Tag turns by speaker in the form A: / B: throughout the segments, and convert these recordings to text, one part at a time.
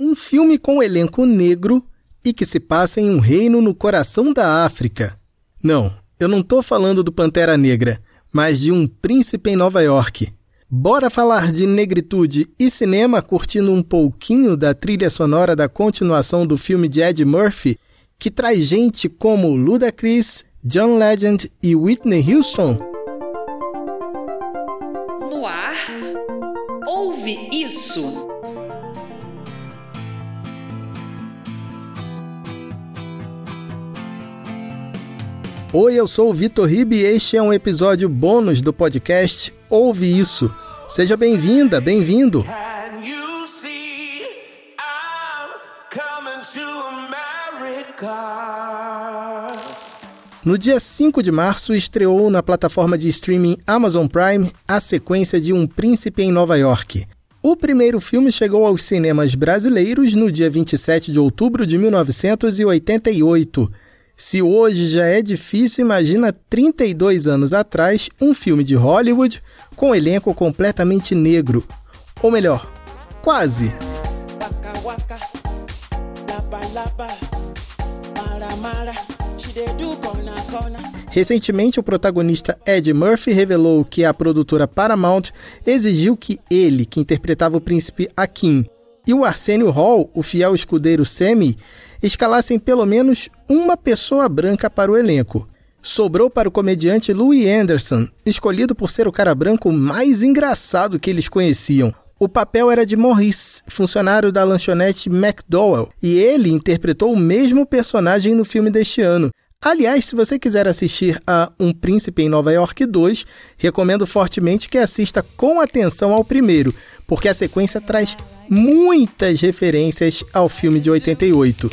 A: Um filme com elenco negro e que se passa em um reino no coração da África. Não, eu não estou falando do Pantera Negra, mas de um príncipe em Nova York. Bora falar de negritude e cinema curtindo um pouquinho da trilha sonora da continuação do filme de Ed Murphy, que traz gente como Ludacris, John Legend e Whitney Houston?
B: No ar, ouve isso.
A: Oi, eu sou o Vitor Ribe e este é um episódio bônus do podcast Ouve Isso. Seja bem-vinda, bem-vindo. No dia 5 de março, estreou na plataforma de streaming Amazon Prime a sequência de Um Príncipe em Nova York. O primeiro filme chegou aos cinemas brasileiros no dia 27 de outubro de 1988. Se hoje já é difícil, imagina 32 anos atrás um filme de Hollywood com um elenco completamente negro. Ou melhor, quase. Recentemente, o protagonista Ed Murphy revelou que a produtora Paramount exigiu que ele, que interpretava o príncipe Akin, e o Arsenio Hall, o fiel escudeiro Semi, escalassem pelo menos uma pessoa branca para o elenco. Sobrou para o comediante Louis Anderson, escolhido por ser o cara branco mais engraçado que eles conheciam. O papel era de Maurice, funcionário da lanchonete McDowell, e ele interpretou o mesmo personagem no filme deste ano. Aliás, se você quiser assistir a Um Príncipe em Nova York 2, recomendo fortemente que assista com atenção ao primeiro, porque a sequência traz muitas referências ao filme de 88.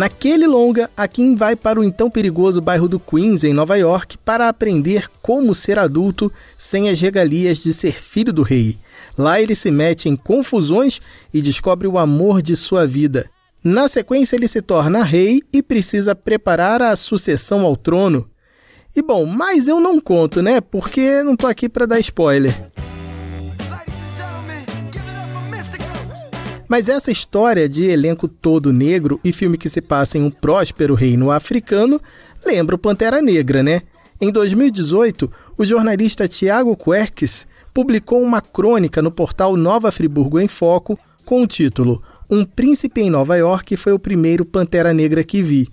A: Naquele longa, a Kim vai para o então perigoso bairro do Queens, em Nova York, para aprender como ser adulto sem as regalias de ser filho do rei. Lá ele se mete em confusões e descobre o amor de sua vida. Na sequência, ele se torna rei e precisa preparar a sucessão ao trono. E bom, mas eu não conto, né? Porque não tô aqui para dar spoiler. Mas essa história de elenco todo negro e filme que se passa em um próspero reino africano lembra o Pantera Negra, né? Em 2018, o jornalista Tiago Querques publicou uma crônica no portal Nova Friburgo em Foco com o título um Príncipe em Nova York foi o primeiro Pantera Negra que vi.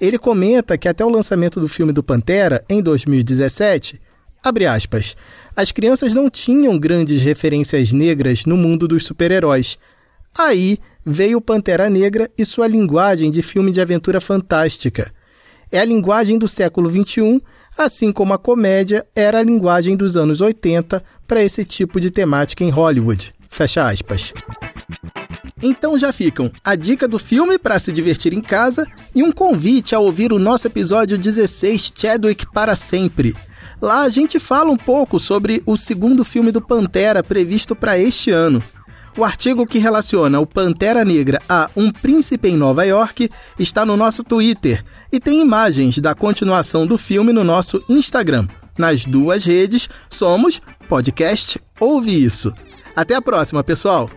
A: Ele comenta que até o lançamento do filme do Pantera, em 2017, abre aspas, as crianças não tinham grandes referências negras no mundo dos super-heróis. Aí veio Pantera Negra e sua linguagem de filme de aventura fantástica. É a linguagem do século XXI, assim como a comédia era a linguagem dos anos 80 para esse tipo de temática em Hollywood. Fecha aspas. Então já ficam a dica do filme para se divertir em casa e um convite a ouvir o nosso episódio 16 Chadwick para sempre. Lá a gente fala um pouco sobre o segundo filme do Pantera previsto para este ano. O artigo que relaciona o Pantera Negra a Um Príncipe em Nova York está no nosso Twitter e tem imagens da continuação do filme no nosso Instagram. Nas duas redes somos podcast Ouve Isso. Até a próxima, pessoal!